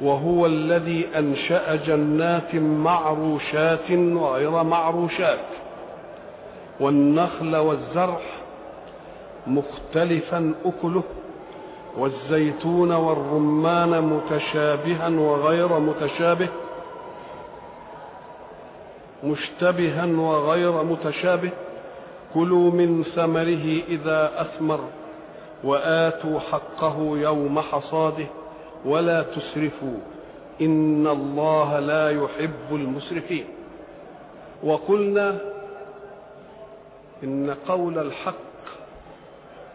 وهو الذي أنشأ جنات معروشات وغير معروشات. والنخل والزرع مختلفا أكله والزيتون والرمان متشابها وغير متشابه مشتبها وغير متشابه. كلوا من ثمره إذا أثمر وآتوا حقه يوم حصاده. ولا تسرفوا. إن الله لا يحب المسرفين. وقلنا إن قول الحق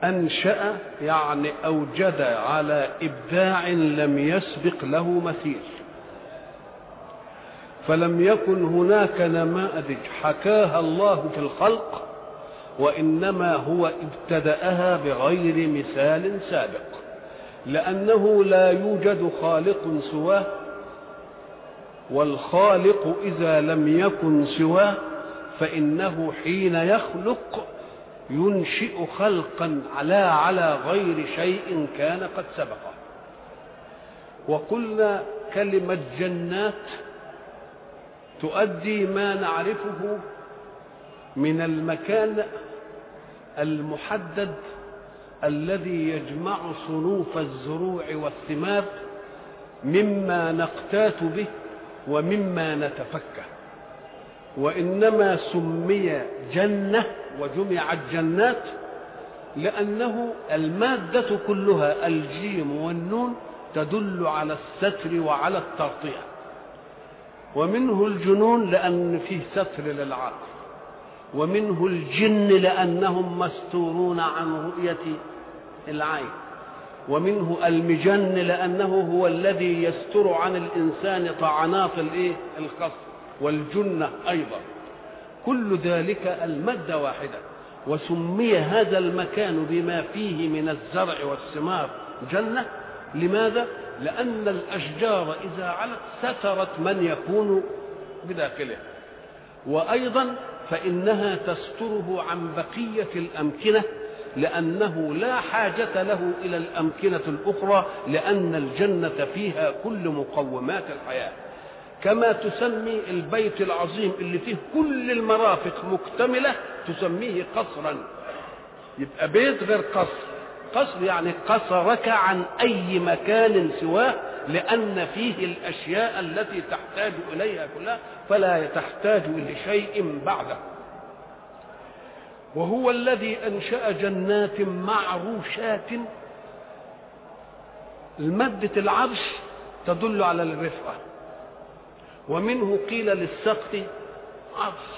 أنشأ يعني أوجد على إبداع لم يسبق له مثيل. فلم يكن هناك نماذج حكاها الله في الخلق وإنما هو ابتدأها بغير مثال سابق. لأنه لا يوجد خالق سواه والخالق إذا لم يكن سواه فإنه حين يخلق ينشئ خلقا على على غير شيء كان قد سبقه وقلنا كلمة جنات تؤدي ما نعرفه من المكان المحدد الذي يجمع صنوف الزروع والثمار مما نقتات به ومما نتفكه. وإنما سمي جنة وجمعت جنات لأنه المادة كلها الجيم والنون تدل على الستر وعلى التغطية. ومنه الجنون لأن فيه ستر للعقل. ومنه الجن لأنهم مستورون عن رؤية العين. ومنه المجن لأنه هو الذي يستر عن الإنسان طعنات الإيه؟ الخصم والجنة أيضا. كل ذلك المادة واحدة. وسمي هذا المكان بما فيه من الزرع والثمار جنة. لماذا؟ لأن الأشجار إذا علت سترت من يكون بداخله وأيضا فإنها تستره عن بقية الأمكنة لأنه لا حاجة له إلى الأمكنة الأخرى لأن الجنة فيها كل مقومات الحياة. كما تسمي البيت العظيم اللي فيه كل المرافق مكتملة تسميه قصرا. يبقى بيت غير قصر. قصر يعني قصرك عن أي مكان سواه لأن فيه الأشياء التي تحتاج إليها كلها فلا تحتاج إلى شيء بعده. وهو الذي أنشأ جنات معروشات. المادة العرش تدل على الرفعة ومنه قيل للسقف عرش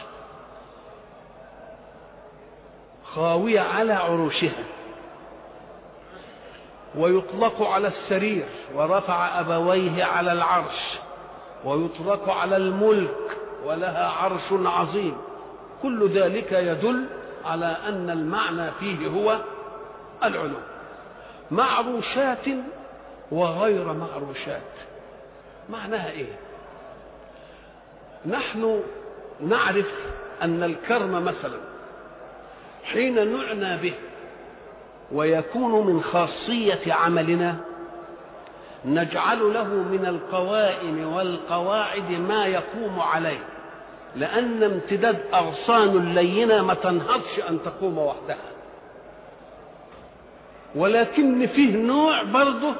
خاوية على عروشها. ويطلق على السرير ورفع أبويه على العرش ويطلق على الملك ولها عرش عظيم. كل ذلك يدل على أن المعنى فيه هو العلو. معروشات وغير معروشات. معناها إيه؟ نحن نعرف أن الكرم مثلا. حين نعنى به ويكون من خاصية عملنا نجعل له من القوائم والقواعد ما يقوم عليه لأن امتداد أغصان اللينة ما تنهضش أن تقوم وحدها. ولكن فيه نوع برضه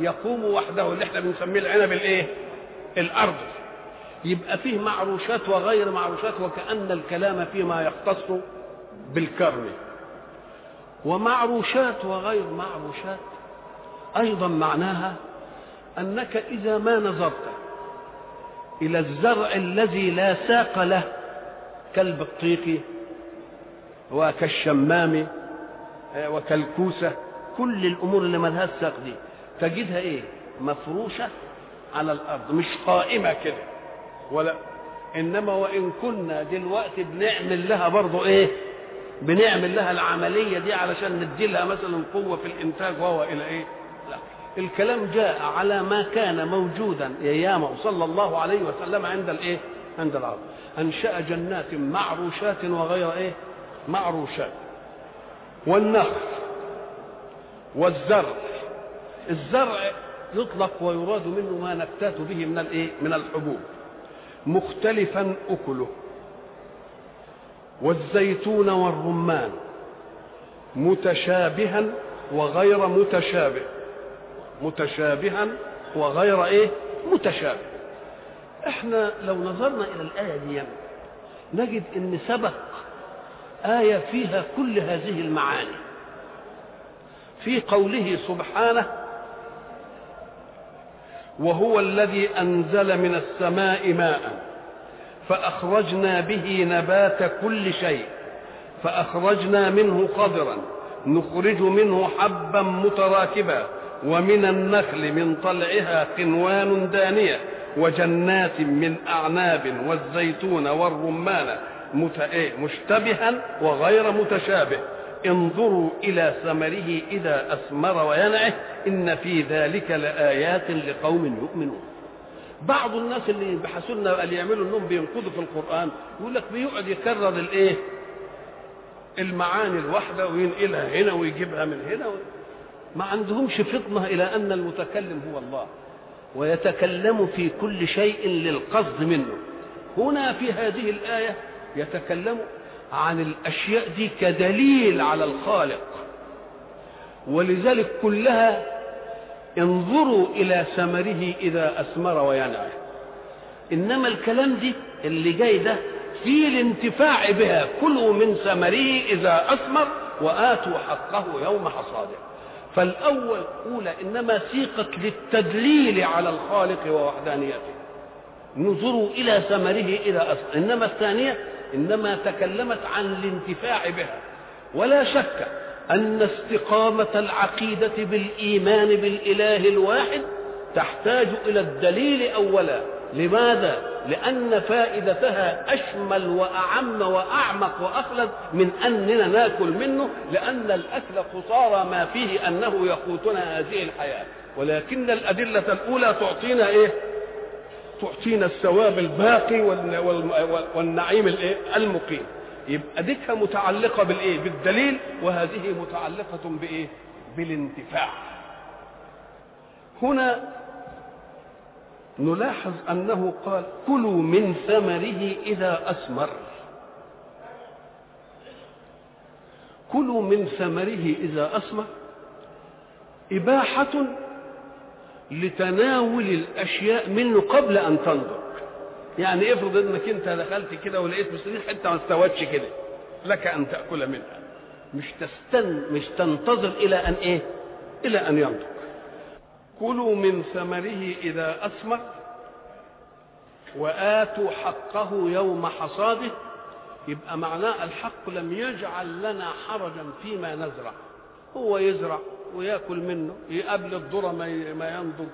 يقوم وحده اللي إحنا بنسميه العنب الإيه؟ الأرض. يبقى فيه معروشات وغير معروشات وكأن الكلام فيما يختص بالكرم. ومعروشات وغير معروشات. أيضا معناها أنك إذا ما نظرت إلى الزرع الذي لا ساق له كالبطيخ وكالشمام وكالكوسة كل الأمور اللي ملهاش ساق دي تجدها إيه؟ مفروشة على الأرض مش قائمة كده. ولا إنما وإن كنا دلوقتي بنعمل لها برضه إيه؟ بنعمل لها العملية دي علشان ندي لها مثلا قوة في الإنتاج وهو إلى إيه؟ لا. الكلام جاء على ما كان موجودا ايامه صلى الله عليه وسلم عند الإيه؟ عند العرب أنشأ جنات معروشات وغير إيه؟ معروشات. والنخل والزرع. الزرع يطلق ويراد منه ما نكتات به من الإيه؟ من الحبوب. مختلفا أكله. والزيتون والرمان متشابها وغير متشابه. متشابها وغير إيه؟ متشابه. إحنا لو نظرنا إلى الآية دي نجد إن سبق آية فيها كل هذه المعاني. في قوله سبحانه وهو الذي أنزل من السماء ماء فأخرجنا به نبات كل شيء فأخرجنا منه خضرا نخرج منه حبا متراكبا ومن النخل من طلعها قنوان دانية وجنات من أعناب والزيتون والرمان مشتبها وغير متشابه. انظروا إلى ثمره إذا أثمر وينعه إن في ذلك لآيات لقوم يؤمنون. بعض الناس اللي يبحثوا لنا اللي يعملوا انهم بينقضوا في القرآن يقول لك بيقعد يكرر الإيه؟ المعاني الواحدة وينقلها هنا ويجيبها من هنا و... ما عندهمش فطنة إلى أن المتكلم هو الله ويتكلم في كل شيء للقصد منه. هنا في هذه الآية يتكلم عن الأشياء دي كدليل على الخالق ولذلك كلها انظروا إلى ثمره إذا أثمر وينعه إنما الكلام دي اللي جاي ده في الانتفاع بها. كلوا من ثمره إذا أثمر وآتوا حقه يوم حصاده. فالأول اولى إنما سيقت للتدليل على الخالق ووحدانيته. انظروا إلى ثمره إذا أثمر. إنما الثانية إنما تكلمت عن الانتفاع بها. ولا شك أن استقامة العقيدة بالإيمان بالإله الواحد تحتاج إلى الدليل اولا. لماذا؟ لأن فائدتها أشمل وأعم وأعمق وأخلد من أننا ناكل منه لأن الأكل خساره ما فيه أنه يقوتنا هذه الحياة. ولكن الأدلة الأولى تعطينا إيه؟ تعطينا الثواب الباقي والنعيم المقيم. يبقى ديكها متعلقة بالإيه؟ بالدليل وهذه متعلقة بإيه؟ بالانتفاع. هنا نلاحظ أنه قال كلوا من ثمره إذا أثمر. كلوا من ثمره إذا أثمر. إباحة لتناول الأشياء منه قبل أن تنضج يعني افرض انك انت دخلت كده ولقيت مسلمين حتة ما استوتش كده لك أن تأكل منها. مش تستن مش تنتظر إلى أن إيه؟ إلى أن ينضج كلوا من ثمره إذا أثمر وآتوا حقه يوم حصاده. يبقى معناه الحق لم يجعل لنا حرجا فيما نزرع. هو يزرع ويأكل منه يقابل الذرة ما ينضج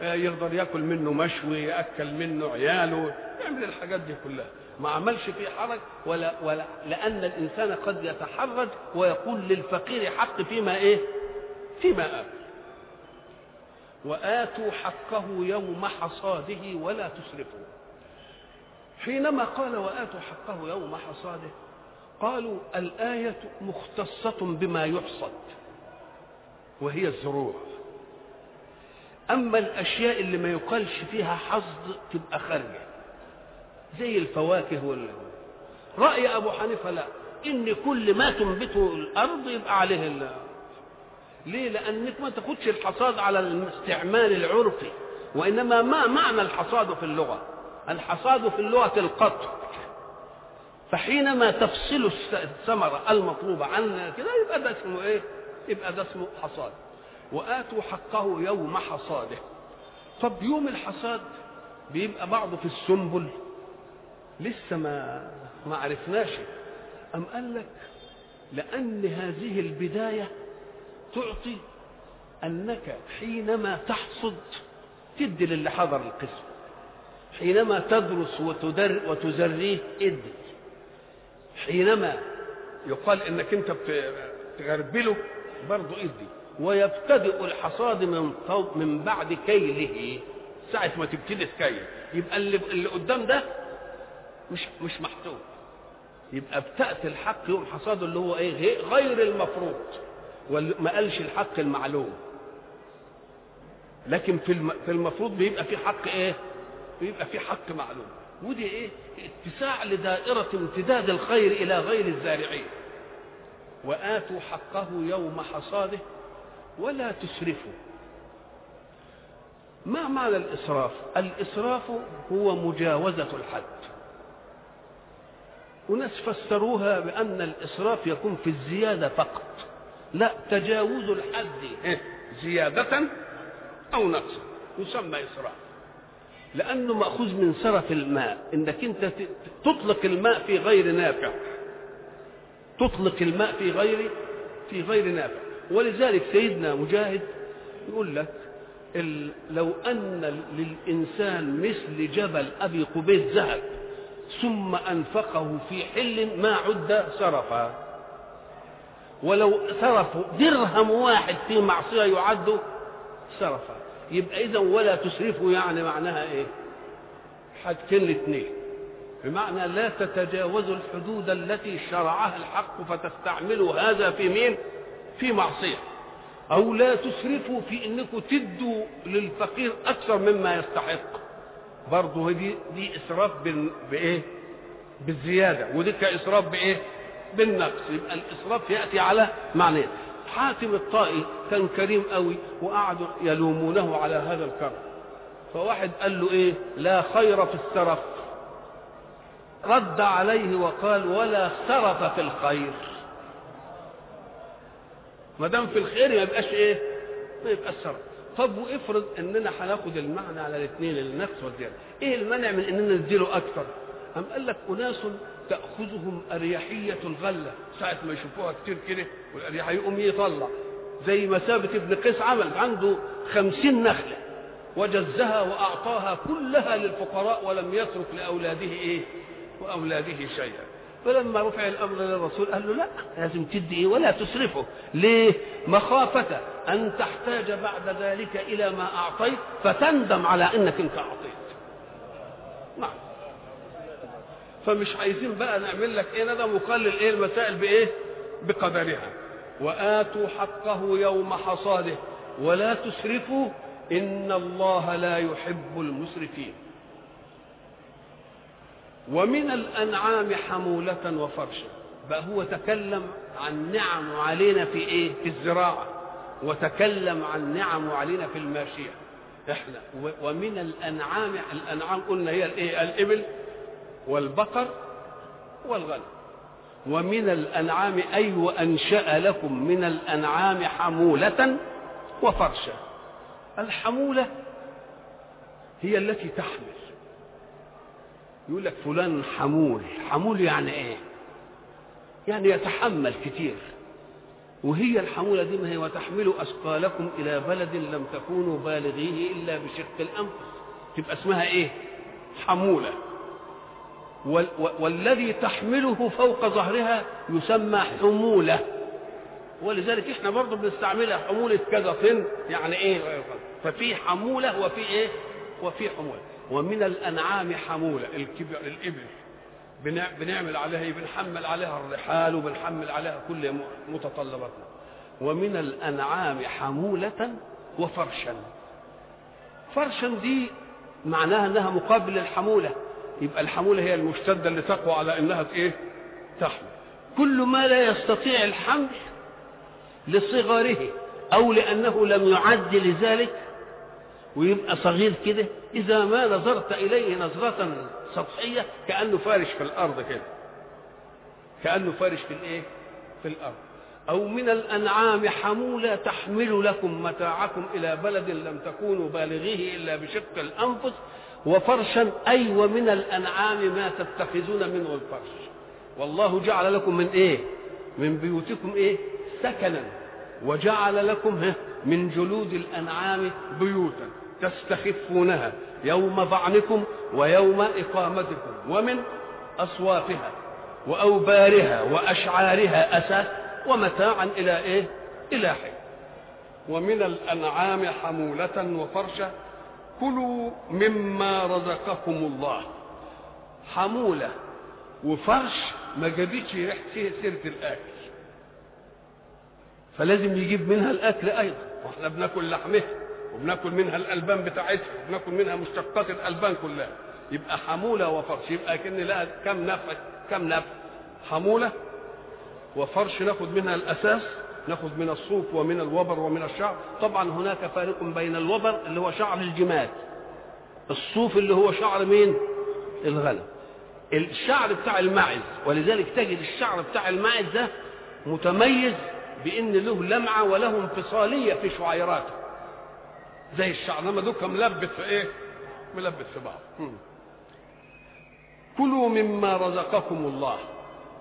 يقدر يأكل منه مشوي يأكل منه عياله. يعمل الحاجات دي كلها ما عملش فيه حرج ولا ولا لأن الإنسان قد يتحرج ويقول للفقير حق فيما إيه؟ فيما اكل. وآتوا حقه يوم حصاده ولا تسرفوا. حينما قال وآتوا حقه يوم حصاده قالوا الآية مختصة بما يحصد وهي الزروع أما الأشياء اللي ما يقالش فيها حصد تبقى خارجة زي الفواكه وال رأي أبو حنيفة لا. إن كل ما تنبته الأرض يبقى عليه الله ليه؟ لأنك ما تاخدش الحصاد على الاستعمال العرفي وإنما ما معنى الحصاد في اللغة؟ الحصاد في اللغة القطع. فحينما تفصل الثمرة المطلوبة عن كده يبقى ده اسمه إيه؟ يبقى ده اسمه حصاد. وآتوا حقه يوم حصاده. طب يوم الحصاد بيبقى بعضه في السنبل. لسه ما ما عرفناش أم قال لك لأن هذه البداية تعطي أنك حينما تحصد تدي للي حضر القسم. حينما تدرس وتدر وتزريه ادي. حينما يقال إنك أنت بتغربله برضه ادي. ويبتدئ الحصاد من من بعد كيله. ساعة ما تبتدي تكيل. يبقى اللي, اللي قدام ده مش مش محسوب يبقى ابتأت الحق يوم حصاده اللي هو إيه غير المفروض. وما قالش الحق المعلوم. لكن في في المفروض بيبقى في حق إيه؟ بيبقى في حق معلوم. ودي إيه؟ اتساع لدائرة امتداد الخير إلى غير الزارعين. وآتوا حقه يوم حصاده ولا تسرفوا. ما معنى الإسراف؟ الإسراف هو مجاوزة الحد. وناس فسروها بأن الإسراف يكون في الزيادة فقط. لا تجاوز الحد زيادة أو نقصا يسمى إسراف. لأنه مأخوذ من سرف الماء. إنك أنت تطلق الماء في غير نافع. تطلق الماء في غير في غير نافع. ولذلك سيدنا مجاهد يقول لك لو أن للإنسان مثل جبل أبي قبيس ذهب ثم أنفقه في حل ما عد سرفا ولو صرف درهم واحد في معصية يعد سرفا يبقى إذا ولا تسرفوا يعني معناها إيه؟ حاجتين الاثنين. بمعنى لا تتجاوزوا الحدود التي شرعها الحق فتستعملوا هذا في مين؟ في معصية. أو لا تسرفوا في أنكم تدوا للفقير أكثر مما يستحق. برضه دي دي إسراف بإيه؟ بالزيادة. ودي كإسراف بإيه؟ بالنقص. يبقى الإسراف يأتي على معنيين حاتم الطائي كان كريم قوي وقعدوا يلومونه على هذا الكرم. فواحد قال له إيه؟ لا خير في السرف رد عليه وقال ولا سرف في الخير. ما دام في الخير ما يبقاش إيه؟ ما يبقاش سرف طب وافرض اننا هناخد المعنى على الاثنين النقص والزياده إيه المنع من اننا نديله أكثر أم قال لك أناس تأخذهم أريحية الغلة. ساعة ما يشوفوها كتير كده والأريحية يقوم يطلع. زي مثابة ابن قيس عمل عنده خمسين نخلة. وجزها وأعطاها كلها للفقراء ولم يترك لأولاده إيه؟ وأولاده شيئا. فلما رفع الأمر للرسول قال له لا لازم تدي ولا تسرفه. ليه؟ مخافة أن تحتاج بعد ذلك إلى ما أعطيت فتندم على أنك أنت أعطيت. نعم. فمش عايزين بقى نعمل لك إيه؟ ندم وقلل إيه المسائل بإيه؟ بقدرها. وآتوا حقه يوم حصاده. ولا تسرفوا إن الله لا يحب المسرفين. ومن الأنعام حمولة وفرشا بقى هو تكلم عن نعم علينا في إيه؟ في الزراعة. وتكلم عن نعم علينا في الماشيه إحنا ومن الأنعام الأنعام قلنا هي الإيه؟ الإبل والبقر والغنم. ومن الأنعام أي وأنشأ لكم من الأنعام حمولة وفرشا. الحمولة هي التي تحمل. يقول لك فلان حمول. حمول يعني إيه؟ يعني يتحمل كتير. وهي الحمولة دي ما هي وتحملوا أثقالكم إلى بلد لم تكونوا بالغيه إلا بشق الأنفس. تبقى اسمها إيه؟ حمولة. والذي تحمله فوق ظهرها يسمى حمولة. ولذلك إحنا برضه بنستعملها حمولة كذا طن يعني إيه؟ ففي حمولة وفي إيه؟ وفي حمولة. ومن الأنعام حمولة الكبر الإبل. بنعمل عليها بنحمل عليها الرحال وبنحمل عليها كل متطلباتنا. ومن الأنعام حمولة وفرشا. فرشا دي معناها إنها مقابل الحموله يبقى الحمولة هي المشتدة اللي تقوى على إنها إيه؟ تحمل. كل ما لا يستطيع الحمل لصغره أو لأنه لم يعد لذلك ويبقى صغير كده إذا ما نظرت إليه نظرة سطحية كأنه فارش في الأرض كده. كأنه فارش في الإيه؟ في الأرض. أو من الأنعام حمولة تحمل لكم متاعكم إلى بلد لم تكونوا بالغيه إلا بشق الأنفس. وفرشا أي ومن الأنعام ما تتخذون منه الفرش. والله جعل لكم من إيه؟ من بيوتكم إيه؟ سكنا. وجعل لكم من جلود الأنعام بيوتا. تستخفونها يوم ظعنكم ويوم إقامتكم ومن أصوافها وأوبارها وأشعارها أساس ومتاعا إلى إيه؟ إلى حين. ومن الأنعام حمولة وفرشا كلوا مما رزقكم الله. حمولة وفرش ما جابتش ريحة سيرة الأكل. فلازم يجيب منها الأكل أيضا. وإحنا بناكل لحمها وبناكل منها الألبان بتاعتها وبناكل منها مشتقات الألبان كلها. يبقى حمولة وفرش. يبقى كأن لها كم نفع كم نفع. حمولة وفرش ناخد منها الأساس ناخد من الصوف ومن الوبر ومن الشعر. طبعا هناك فارق بين الوبر اللي هو شعر الجمال الصوف اللي هو شعر مين؟ الغنم. الشعر بتاع الماعز. ولذلك تجد الشعر بتاع الماعز ده متميز بإن له لمعة وله انفصالية في شعيراته. زي الشعر لما دوكا ملبس في إيه؟ ملبس في بعض. كلوا مما رزقكم الله.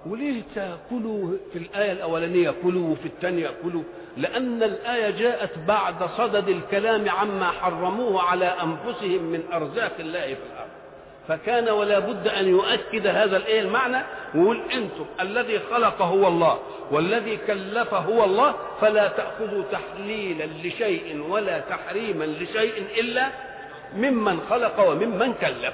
وليه تاكلوا في الآية الأولانية؟ كلوا وفي الثانية كلوا. لأن الآية جاءت بعد صدد الكلام عما حرموه على أنفسهم من أرزاق الله في الأرض. فكان ولا بد أن يؤكد هذا الإيه المعنى ويقول أنتم الذي خلق هو الله والذي كلف هو الله فلا تأخذوا تحليلا لشيء ولا تحريما لشيء إلا ممن خلق وممن كلف.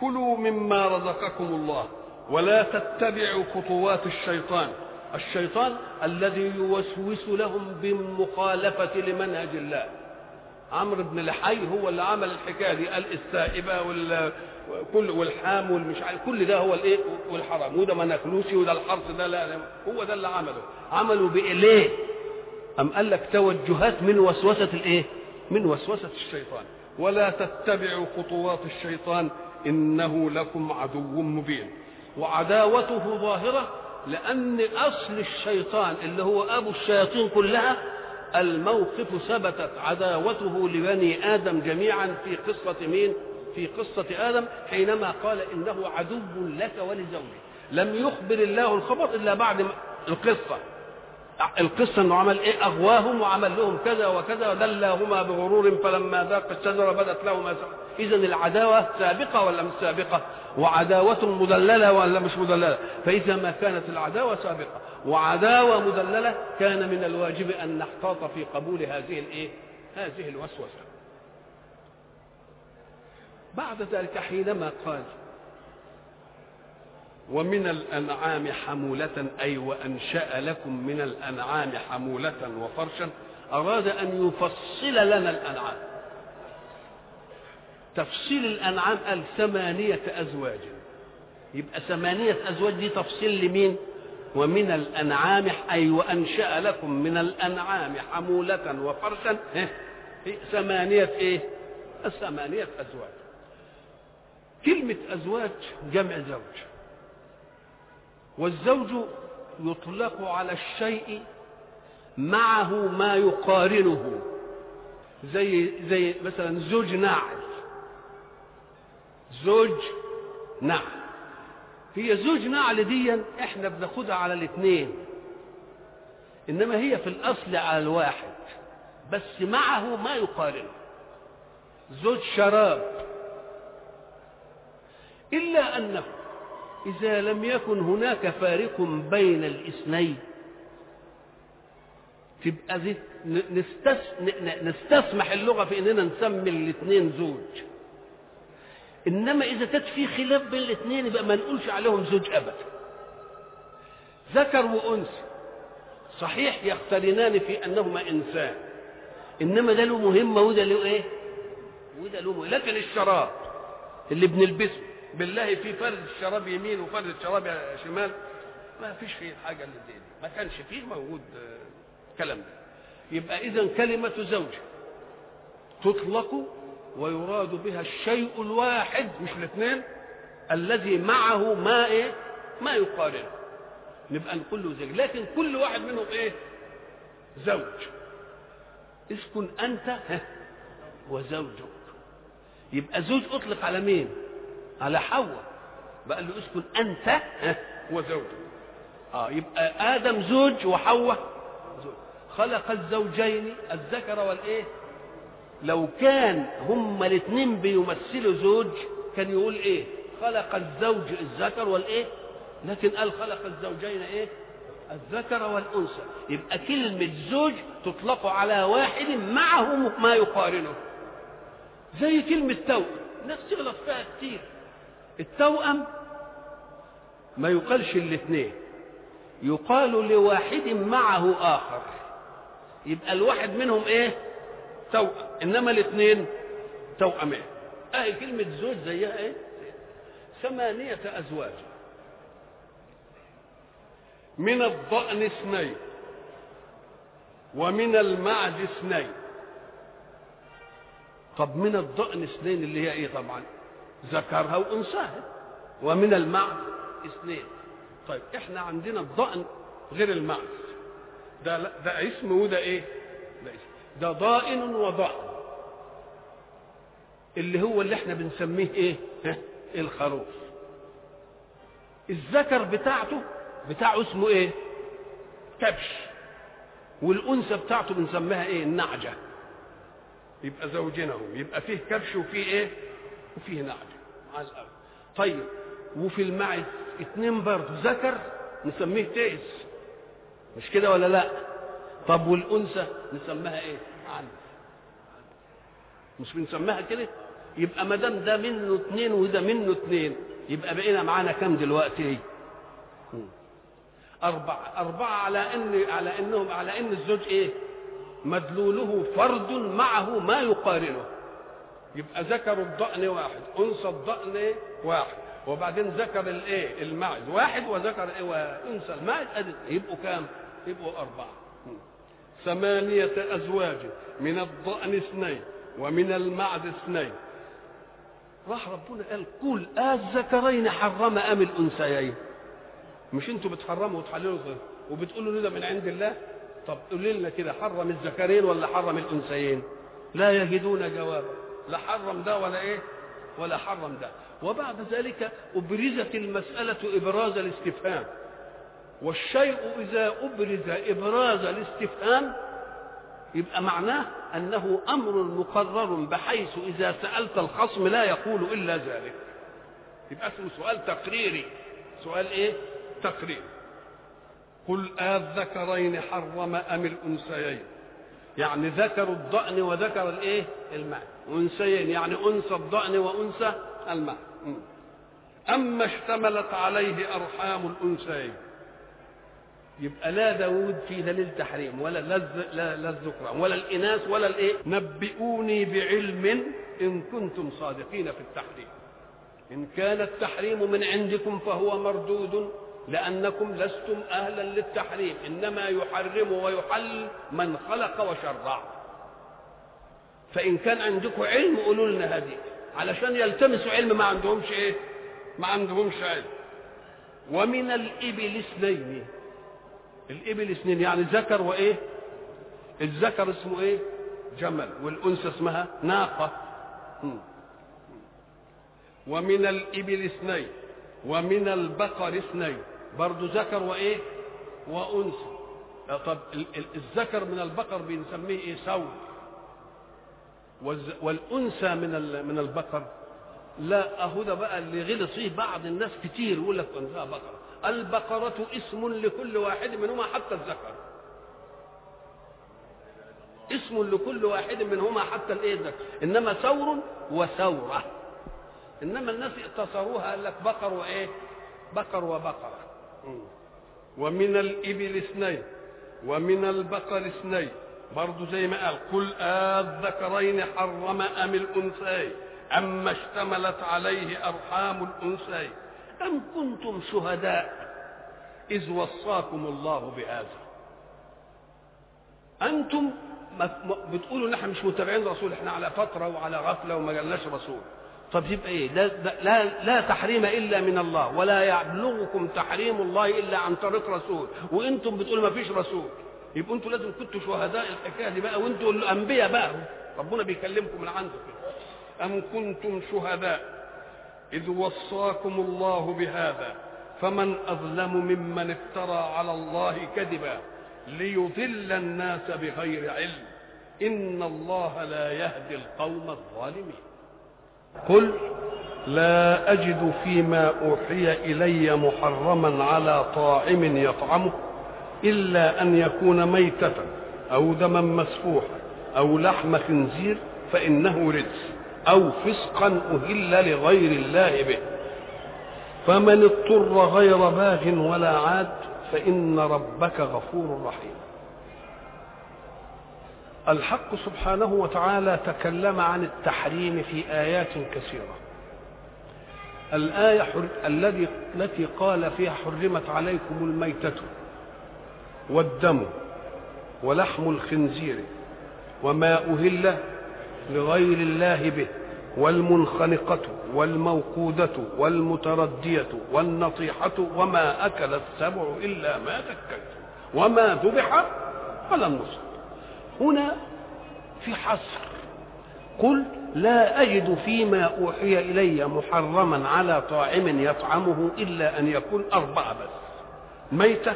كلوا مما رزقكم الله ولا تتبعوا خطوات الشيطان. الشيطان الذي يوسوس لهم بالمخالفة لمنهج الله. عمرو بن لحي هو اللي عمل الحكاية دي قال السائبه وال كل والحام والمش عارف كل ده هو الإيه؟ والحرام. وده ما ناكلوش وده الحرث ده لا هو ده اللي عمله. عملوا بإيه؟ أم قال لك توجهات من وسوسة الإيه؟ من وسوسة الشيطان. ولا تتبعوا خطوات الشيطان إنه لكم عدو مبين. وعداوته ظاهرة لأن أصل الشيطان اللي هو أبو الشياطين كلها الموقف ثبتت عداوته لبني آدم جميعا في قصة مين؟ في قصة آدم حينما قال إنه عدو لك ولزوجك. لم يخبر الله الخبر إلا بعد القصة. القصة أنه عمل إيه؟ أغواهم وعمل لهم كذا وكذا ودلاهما بغرور فلما ذاق الشجرة بدت لهما إذا العداوة سابقة ولا مش سابقة؟ وعداوة مدللة ولا مش مدللة فإذا ما كانت العداوة سابقة وعداوة مدللة كان من الواجب أن نحتاط في قبول هذه الإيه هذه الوسوسة. بعد ذلك حينما قال ومن الأنعام حمولة أي وأنشأ لكم من الأنعام حمولة وفرشا أراد أن يفصل لنا الأنعام. تفصيل الأنعام قال ثمانية أزواج. يبقى ثمانية أزواج دي تفصيل لمين؟ ومن الأنعام أي وأنشأ لكم من الأنعام حمولة وفرشا. ثمانية إيه؟ ثمانية أزواج. كلمة أزواج جمع زوج. والزوج يطلق على الشيء معه ما يقارنه. زي زي مثلا زوج ناعل. زوج نعل. هي زوج نعل دي إحنا بناخدها على الاثنين. إنما هي في الأصل على الواحد. بس معه ما يقارنه زوج شراب. إلا أنه إذا لم يكن هناك فارق بين الاثنين تبقى. نستسمح اللغة في إننا نسمي الاثنين زوج. إنما إذا كانت في خلاف بين الاثنين يبقى ما نقولش عليهم زوج أبدا ذكر وأنثى. صحيح يقترنان في أنهما إنسان إنما ده له مهمة وده له إيه؟ وده له مهمة. لكن الشراب اللي بنلبسه بالله في فرد الشراب يمين وفرد الشراب شمال ما فيش فيه حاجة للدين ما كانش فيه موجود كلام ده. يبقى إذا كلمة زوج تطلق ويراد بها الشيء الواحد مش الاثنين الذي معه ما إيه ما يقارنه نبقى نقول له زوج. لكن كل واحد منهم إيه؟ زوج. اسكن أنت وزوجك. يبقى زوج أطلق على مين؟ على حواء. بقى له اسكن أنت وزوجك. آه يبقى آدم زوج وحواء زوج. خلق الزوجين الذكر والإيه؟ لو كان هما الاثنين بيمثلوا زوج كان يقول إيه؟ خلق الزوج الذكر والإيه؟ لكن قال خلق الزوجين إيه؟ الذكر والأنثى. يبقى كلمة زوج تطلق على واحد معه ما يقارنه. زي كلمة توأم. الناس تغلط فيها كتير. التوأم ما يقالش الاثنين. يقال لواحد معه آخر. يبقى الواحد منهم إيه؟ توأم إنما الاثنين توأمين اهي كلمة زوج زيها إيه؟ ثمانية أزواج. من الضأن اثنين ومن المعز اثنين. طب من الضأن اثنين اللي هي إيه طبعا؟ ذكرها وأنثاها. ومن المعز اثنين. طيب إحنا عندنا الضأن غير المعز. ده ده اسم وده إيه؟ ده ضائن وضأن. اللي هو اللي إحنا بنسميه إيه؟ الخروف. الذكر بتاعته بتاعه اسمه إيه؟ كبش. والأنثى بتاعته بنسميها إيه؟ النعجة. يبقى زوجينهم يبقى فيه كبش وفيه إيه؟ وفيه نعجة. الأول طيب وفي المعز اتنين برضه ذكر نسميه تيس. مش كده ولا لا؟ طب والأنثى نسميها إيه؟ عنف مش بنسميها كده؟ يبقى ما دام ده منه اتنين وده منه اتنين يبقى بقينا معانا كام دلوقتي؟ أربعة. أربعة على إن على إنهم على إن الزوج إيه؟ مدلوله فرد معه ما يقارنه. يبقى ذكر الضأن واحد أنثى الضأن واحد وبعدين ذكر الإيه؟ المعز واحد وذكر إيه؟ وأنثى المعز يبقوا كام؟ يبقوا أربعة. ثمانية أزواج من الضأن اثنين ومن المعز اثنين. راح ربنا قال قل الذكرين حرم أم الأنثيين؟ مش أنتوا بتحرموا وتحللوا وبتقولوا ده من عند الله؟ طب قولوا لنا كده حرم الذكرين ولا حرم الأنثيين؟ لا يجدون جوابا. لا حرم ده ولا إيه؟ ولا حرم ده. وبعد ذلك أبرزت المسألة إبراز الاستفهام. والشيء إذا أبرز إبراز الاستفهام يبقى معناه أنه أمر مقرر بحيث إذا سألت الخصم لا يقول إلا ذلك. يبقى اسمه سؤال تقريري. سؤال إيه؟ تقرير. قل الذكرين حرم أم الأنثيين؟ يعني ذكر الضأن وذكر الإيه؟ الماء. أنثيين يعني أنثى الضأن وأنثى الماء. أما اشتملت عليه أرحام الأنثيين. يبقى لا داود في دليل تحريم ولا لا لا, الذكران ولا الإناث ولا الإيه؟ نبئوني بعلم إن كنتم صادقين في التحريم. إن كان التحريم من عندكم فهو مردود لأنكم لستم أهلا للتحريم. إنما يحرم ويحل من خلق وشرع. فإن كان عندكم علم قولوا لنا هذه علشان يلتمسوا علم ما عندهمش إيه؟ ما عندهمش علم. ومن الإبل اثنين. الإبل اثنين يعني ذكر وإيه؟ الذكر اسمه إيه؟ جمل والأنثى اسمها ناقة. ومن الإبل اثنين ومن البقر اثنين برضو ذكر وإيه؟ وأنثى. طب الذكر من البقر بنسميه إيه؟ ثور والأنثى من من البقر. لا أهو ده بقى اللي غلط فيه بعض الناس كتير يقول لك أنثى بقرة. البقرة اسم لكل واحد منهما حتى الذكر. اسم لكل واحد منهما حتى الإيه الذكر. إنما ثور وثورة. إنما الناس اقتصروها قال لك بقر وإيه؟ بقر وبقرة. ومن الإبل اثنين. ومن البقر اثنين. برضه زي ما قال قل الذكرين حرم أم الأنثيين. أما اشتملت عليه أرحام الأنثيين. أم كنتم شهداء؟ إذ وصاكم الله بهذا. أنتم بتقولوا إن إحنا مش متابعين رسول إحنا على فترة وعلى غفلة وما جالناش رسول. طب يبقى إيه؟ لا, لا, لا تحريم إلا من الله ولا يبلغكم تحريم الله إلا عن طريق رسول. وأنتم بتقولوا ما فيش رسول. يبقى أنتوا لازم كنتوا شهداء الحكاية دي بقى وأنتوا الأنبياء بقى. ربنا بيكلمكم من عنده كده. أم كنتم شهداء؟ إذ وصاكم الله بهذا فمن أظلم ممن افترى على الله كذبا ليضل الناس بغير علم. إن الله لا يهدي القوم الظالمين. قل لا أجد فيما أوحي إلي محرما على طاعم يطعمه إلا أن يكون ميتة أو دما مسفوحا أو لحم خنزير فإنه رجس. أو فسقا أهل لغير الله به. فمن اضطر غير باغ ولا عاد فإن ربك غفور رحيم. الحق سبحانه وتعالى تكلم عن التحريم في آيات كثيرة. الآية حر... الذي التي قال فيها حرمت عليكم الميتة والدم ولحم الخنزير وما أهل لغير الله به والمنخنقة والموقودة والمتردية والنطيحة وما أكل السبع إلا ما ذكيتم وما ذبح على النصب هنا في حصر. قل لا أجد فيما أوحي إلي محرما على طاعم يطعمه إلا أن يكون أربعة بس. ميتة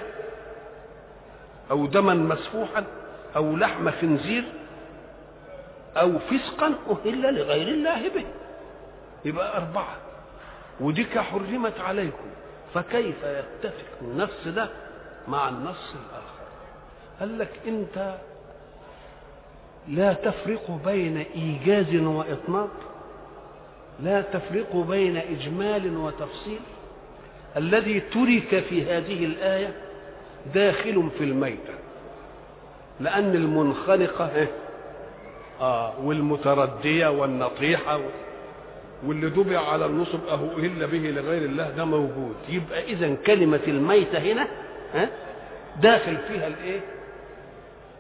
أو دما مسفوحا أو لحم خنزير أو فسقا أهل لغير الله به. يبقى أربعة. وديك حرمت عليكم. فكيف يتفق النص ده مع النص الآخر؟ قال لك أنت لا تفرق بين إيجاز وإطناب لا تفرق بين إجمال وتفصيل. الذي ترك في هذه الآية داخل في الميتة. لأن المنخنقة آه والمتردية والنطيحة واللي دبع على النصب أهو أهل به لغير الله ده موجود يبقى إذا كلمة الميتة هنا ها داخل فيها الإيه؟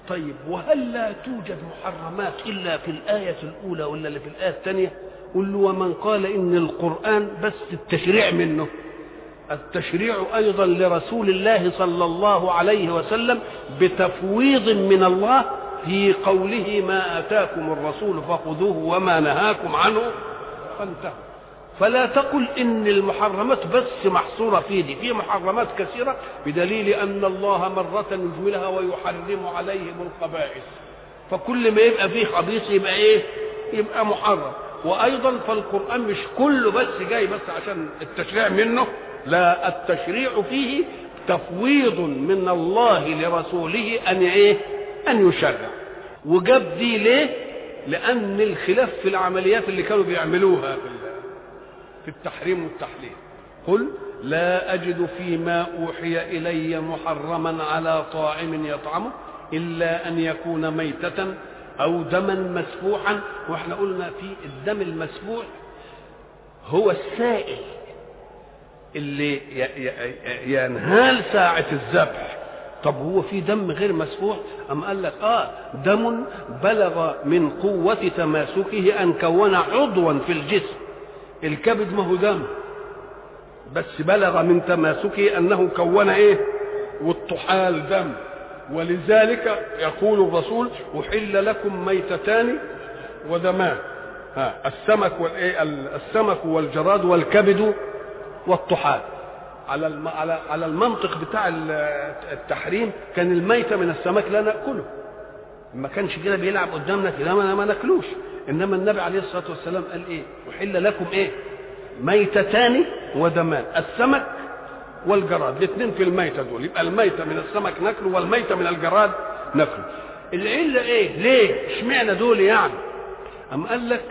طيب وهل لا توجد محرمات إلا في الآية الأولى ولا اللي في الآية الثانية؟ قل له ومن قال إن القرآن بس التشريع منه التشريع أيضا لرسول الله صلى الله عليه وسلم بتفويض من الله في قوله ما آتاكم الرسول فخذوه وما نهاكم عنه فانتهوا. فلا تقل إن المحرمات بس محصورة في دي في محرمات كثيرة بدليل أن الله مرة يجملها ويحرم عليهم الخبائث فكل ما يبقى فيه خبيث يبقى إيه؟ يبقى محرم. وأيضا فالقرآن مش كله بس جاي بس عشان التشريع منه لا التشريع فيه تفويض من الله لرسوله أن إيه؟ أن يشرع. وجاب دي ليه؟ لأن الخلاف في العمليات اللي كانوا بيعملوها في التحريم والتحليل. قل لا أجد فيما أوحي إلي محرما على طاعم يطعمه إلا أن يكون ميتة أو دما مسفوحا. وإحنا قلنا في الدم المسفوح هو السائل اللي ينهال ساعة الذبح. طب هو في دم غير مسفوح؟ أم قال لك آه دم بلغ من قوة تماسكه أن كون عضوا في الجسم. الكبد ما هو دم بس بلغ من تماسكه أنه كون إيه؟ والطحال دم. ولذلك يقول الرسول أحل لكم ميتتان ودمان السمك والإيه؟ السمك والجراد والكبد والطحال. على. على على المنطق بتاع التحريم كان الميتة من السمك لا نأكله. ما كانش كده بيلعب قدامنا كده ما, ما ناكلوش. إنما النبي عليه الصلاة والسلام قال إيه؟ أحل لكم إيه؟ ميتتان ودمان السمك والجراد الاثنين في الميتة دول. يبقى الميتة من السمك ناكله والميتة من الجراد ناكله. العلة إيه؟ ليه؟ إشمعنى دول يعني؟ أم قال لك؟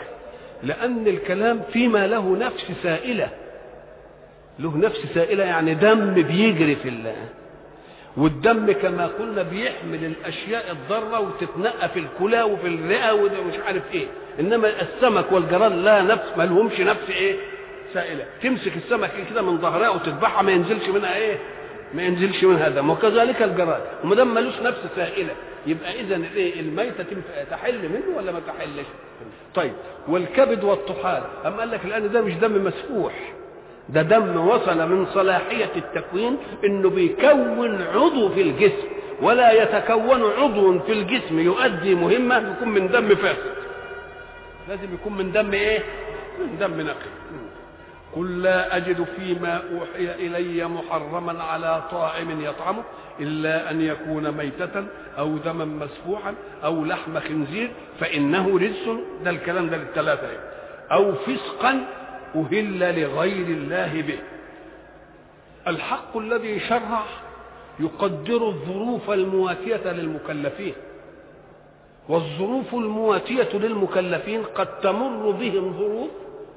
لأن الكلام فيما له نفس سائلة. له نفس سائلة يعني دم بيجري في الله والدم كما قلنا بيحمل الأشياء الضارة وتتنقى في الكلى وفي الرئة ومش عارف إيه. إنما السمك والجراد لا نفس ما لهمش نفس إيه؟ سائلة. تمسك السمك كده من ظهرها وتذبحها ما ينزلش منها إيه؟ ما ينزلش منها دم. وكذلك الجراد. وما دام ملوش نفس سائلة يبقى اذا إيه؟ الميتة تحل منه ولا ما تحلش؟ طيب. والكبد والطحال. أما قال لك الآن ده مش دم مسفوح. ده دم وصل من صلاحية التكوين إنه بيكون عضو في الجسم ولا يتكون عضو في الجسم يؤدي مهمة يكون من دم فاسد. لازم يكون من دم إيه؟ من دم نقي. قل لا أجد فيما أوحي إلي محرما على طاعم يطعمه إلا أن يكون ميتة أو دما مسفوحا أو لحم خنزير فإنه رجس. ده الكلام ده للثلاثة. أو فسقا أهل لغير الله به. الحق الذي شرع يقدر الظروف المواتية للمكلفين. والظروف المواتية للمكلفين قد تمر بهم ظروف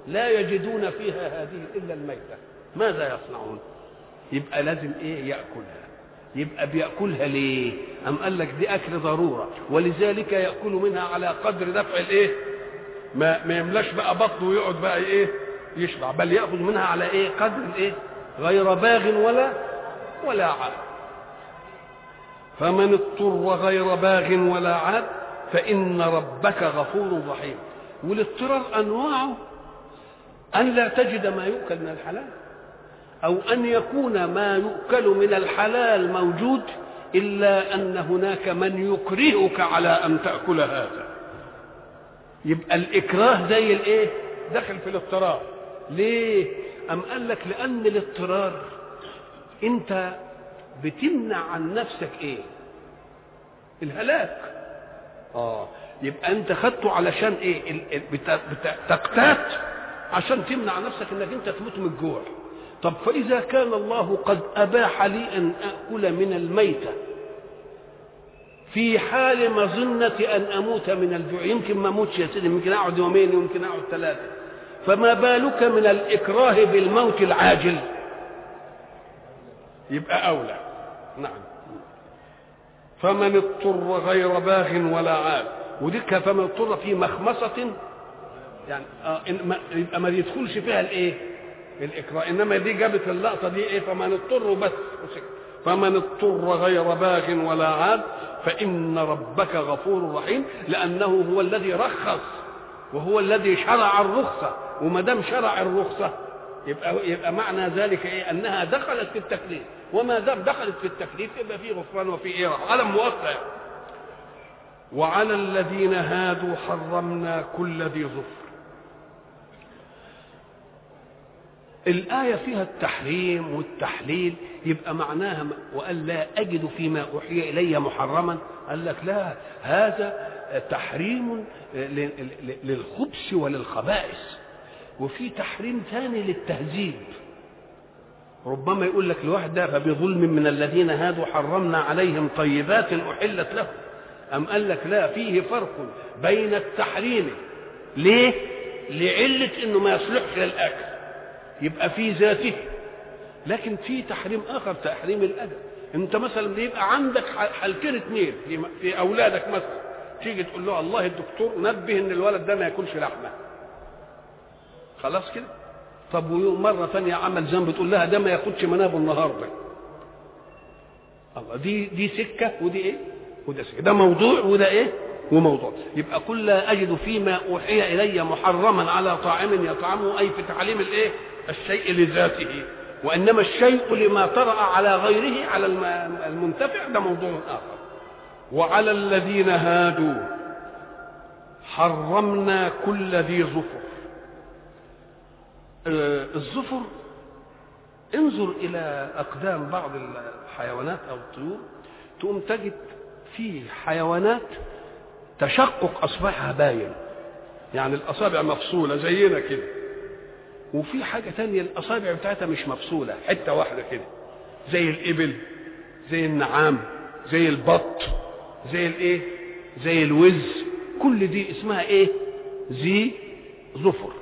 لا يجدون فيها هذه إلا الميتة. ماذا يصنعون؟ يبقى لازم إيه؟ يأكلها. يبقى بيأكلها ليه؟ أم قال لك دي أكل ضرورة؟ ولذلك يأكل منها على قدر دفع الإيه؟ ما, ما يملاش بقى بطنه ويقعد بقى إيه؟ يشبع بل يأخذ منها على إيه؟ قدر الإيه غير باغ ولا ولا عاد. فمن اضطر غير باغ ولا عاد فإن ربك غفور رحيم. والاضطرار أنواعه أن لا تجد ما يؤكل من الحلال أو أن يكون ما يؤكل من الحلال موجود إلا أن هناك من يكرهك على أن تأكل هذا. يبقى الإكراه زي الإيه؟ دخل في الاضطرار. ليه؟ أم قال لك لأن الاضطرار أنت بتمنع عن نفسك إيه؟ الهلاك آه يبقى أنت خدته علشان إيه؟ تقتات عشان تمنع نفسك إنك أنت تموت من الجوع طب فإذا كان الله قد أباح لي أن أكل من الميتة في حال مظنة أن أموت من الجوع يمكن ما أموتش يا سيدي يمكن أقعد يومين يمكن أقعد ثلاثة فما بالك من الإكراه بالموت العاجل؟ يبقى أولى. نعم. فمن اضطر غير باغ ولا عاد. وديك فمن اضطر في مخمصة يعني آه يبقى ما يدخلش فيها الإيه؟ الإكراه. إنما دي جابت اللقطة دي إيه؟ فمن اضطر بس. فمن اضطر غير باغ ولا عاد فإن ربك غفور رحيم لأنه هو الذي رخص وهو الذي شرع الرخصة. وما دام شرع الرخصة يبقى يبقى معنى ذلك إيه؟ أنها دخلت في التكليف. وما دام دخلت في التكليف يبقى في غفران وفي إيه على مؤقت وعلى الذين هادوا حرمنا كل ذي ظفر. الآية فيها التحريم والتحليل يبقى معناها وقال لا أجد فيما أوحي إلي محرما. قال لك لا هذا تحريم للخبث وللخبائث. وفي تحريم ثاني للتهذيب. ربما يقول لك الواحد ده فبظلم من الذين هادوا حرمنا عليهم طيبات أحلت لهم أم قال لك لا فيه فرق بين التحريم. ليه؟ لعلة إنه ما يصلحش للأكل. يبقى في ذاته. لكن في تحريم آخر تحريم الأدب. أنت مثلا بيبقى عندك حالتين اثنين في, أولادك مثلا. تيجي تقول له الله الدكتور نبه إن الولد ده ما ياكلش لحمة. خلاص كده؟ طب ومره ثانية عمل ذنب تقول لها ده ما ياخدش منابه النهارده. الله دي دي سكة ودي إيه؟ وده سكة. ده موضوع وده إيه؟ وموضوع. يبقى قل لا أجد فيما أوحي إلي محرما على طاعم يطعمه أي في تعليم الإيه؟ الشيء لذاته. وإنما الشيء لما طرأ على غيره على المنتفع ده موضوع آخر. وعلى الذين هادوا حرمنا كل ذي ظفر. الظفر انظر إلى أقدام بعض الحيوانات أو الطيور. تقوم تجد في حيوانات تشقق اصبعها باين. يعني الأصابع مفصولة زينا كده. وفي حاجة تانية الأصابع بتاعتها مش مفصولة حتة واحدة كده. زي الإبل زي النعام زي البط زي الإيه؟ زي الوز. كل دي اسمها إيه؟ ذي ظفر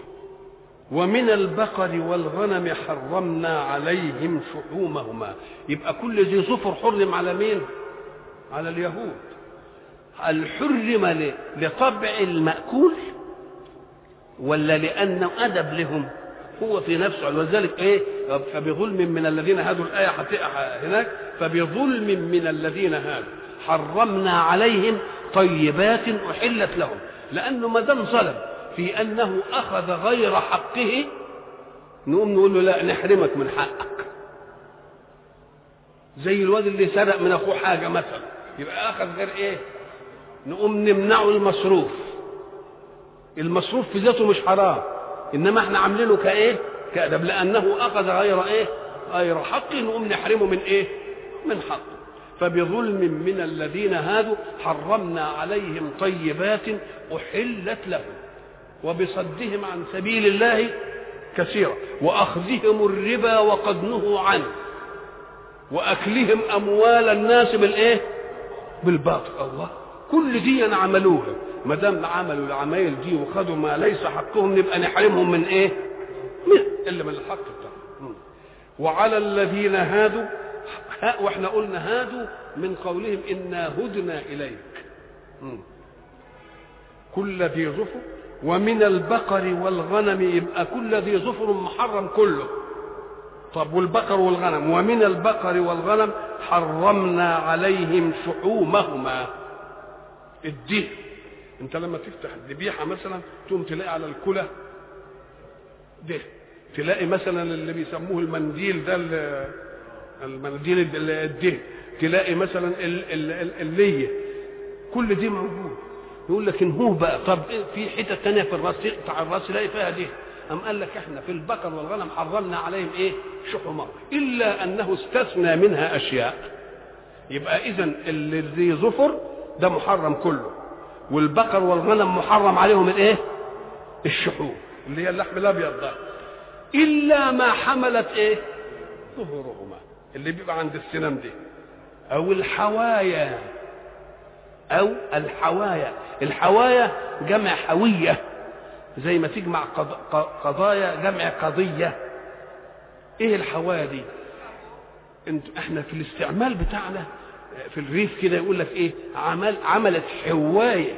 ومن البقر والغنم حرمنا عليهم شحومهما. يبقى كل ذي ظفر حرم على مين؟ على اليهود. الحرم لطبع المأكول ولا لأنه أدب لهم؟ هو في نفسه ولذلك إيه؟ فبظلم من الذين هادوا الآية هناك فبظلم من الذين هادوا. حرمنا عليهم طيبات أحلت لهم. لأنه ما دام ظلم في أنه أخذ غير حقه نقوم نقول له لا نحرمك من حقك. زي الواد اللي سرق من أخوه حاجة مثلا يبقى أخذ غير إيه؟ نقوم نمنعه المصروف. المصروف في ذاته مش حرام إنما إحنا عاملينه كإيه؟ كأدب لأنه أخذ غير إيه؟ غير حق نقوم نحرمه من إيه؟ من حقه. فبظلم من الذين هادوا حرمنا عليهم طيبات أحلت لهم. وبصدهم عن سبيل الله كثيرا. وأخذهم الربا وقد نهوا عنه. وأكلهم أموال الناس بالإيه؟ بالباطل. الله. كل دي عملوها ما دام عملوا العمايل دي وخدوا ما ليس حقهم نبقى نحرمهم من إيه؟ من إلا من الحق. بتاعهم وعلى الذين هادوا وإحنا قلنا هادوا من قولهم إنا هدنا إليك. كل ذي ظفر ومن البقر والغنم يبقى كل ذي ظفر محرم كله. طب والبقر والغنم؟ ومن البقر والغنم حرمنا عليهم شحومهما. الدين. انت لما تفتح الذبيحة مثلا تقوم تلاقي على الكلى. ده تلاقي مثلا اللي بيسموه المنديل ده المنديل الده تلاقي مثلا الليه كل دي موجود. يقول لك ان هو بقى طب في حتة ثانية في الراس تقطع الرأس تلاقي فيها دي. أم قال لك إحنا في البقر والغنم حرمنا عليهم إيه؟ شحومهم إلا أنه استثنى منها أشياء. يبقى اذا اللي ذي ظفر ده محرم كله. والبقر والغنم محرم عليهم الإيه؟ الشحوم. اللي هي اللحم الأبيض ده. إلا ما حملت إيه؟ ظهورهما اللي بيبقى عند السنام دي. أو الحوايا. أو الحوايا. الحوايا جمع حوية زي ما تجمع قضايا جمع قضية. إيه الحوايا دي؟ انت إحنا في الاستعمال بتاعنا في الريف كده يقول لك إيه؟ عمل عملت حواية.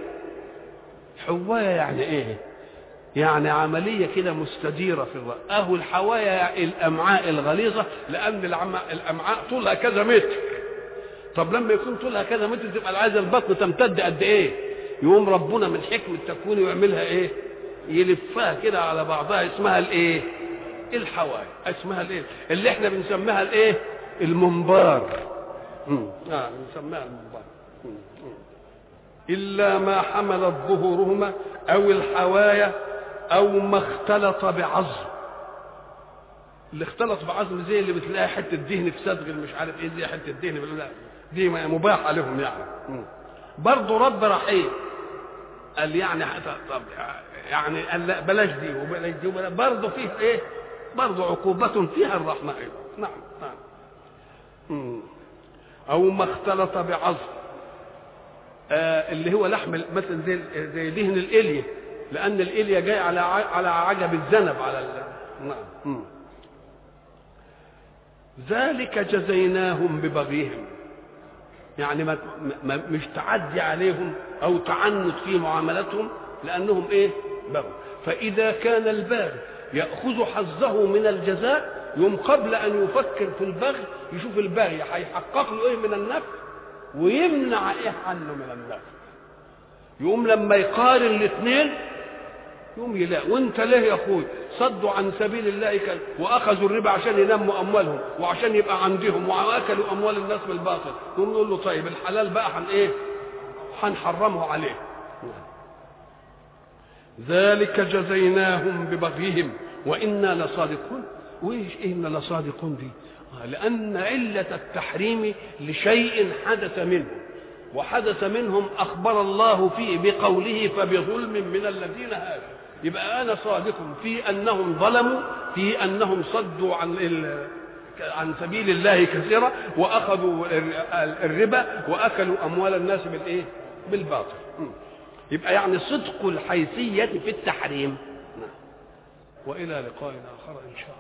حواية يعني إيه؟ يعني عملية كده مستديرة في الرأس أهو الحوايا الأمعاء الغليظة لأن الأمعاء طولها كذا متر. طب لما يكون طولها كذا متر تبقى عايزه البطن تمتد قد إيه؟ يقوم ربنا من حكمة تكوينه يعملها إيه؟ يلفها كده على بعضها اسمها الإيه؟ الحوايا اسمها الإيه؟ اللي إحنا بنسميها الإيه؟ المنبار آه بنسميها المنبار إلا ما حملت ظهورهما أو الحوايا أو ما اختلط بعظم. اللي اختلط بعظم زي اللي بتلاقي حتة دهن في صدغ مش عارف إيه دي حتة دهن لا. دي مباح عليهم يعني. برضه رب رحيم قال يعني طب يعني قال لا بلاش دي وبلاش دي وبلاش. برضه فيه إيه؟ برضه عقوبة فيها الرحمة أيضا نعم. نعم. أو ما اختلط بعظم. آه اللي هو لحم مثلا زي زي دهن الإلية لأن الإلية جاي على على عجب الذنب على ال... نعم. ذلك جزيناهم ببغيهم. يعني ما مش تعدي عليهم أو تعنت في معاملتهم لأنهم إيه؟ بغوا. فإذا كان الباغي يأخذ حظه من الجزاء يوم قبل أن يفكر في البغي يشوف الباغي هيحقق له إيه من النفع؟ ويمنع إيه عنه من النفع. يقوم لما يقارن الاثنين يقوم يلاقي. وانت ليه يا أخوي؟ صدوا عن سبيل الله وأخذوا الربا عشان ينموا أموالهم وعشان يبقى عندهم وأكلوا أموال الناس بالباطل. نقوم نقول له طيب الحلال بقى هن إيه؟ هنحرمه عليه. ذلك جزيناهم ببغيهم وإنا لصادقون. وايش إنا لصادقون دي؟ لأن علة التحريم لشيء حدث منه. وحدث منهم أخبر الله فيه بقوله فبظلم من الذين هادوا يبقى أنا صادق في أنهم ظلموا في أنهم صدوا عن عن سبيل الله كثيرا وأخذوا الربا وأكلوا أموال الناس بالايه؟ بالباطل. يبقى يعني صدق الحيثية في التحريم. وإلى لقاء آخر إن شاء الله.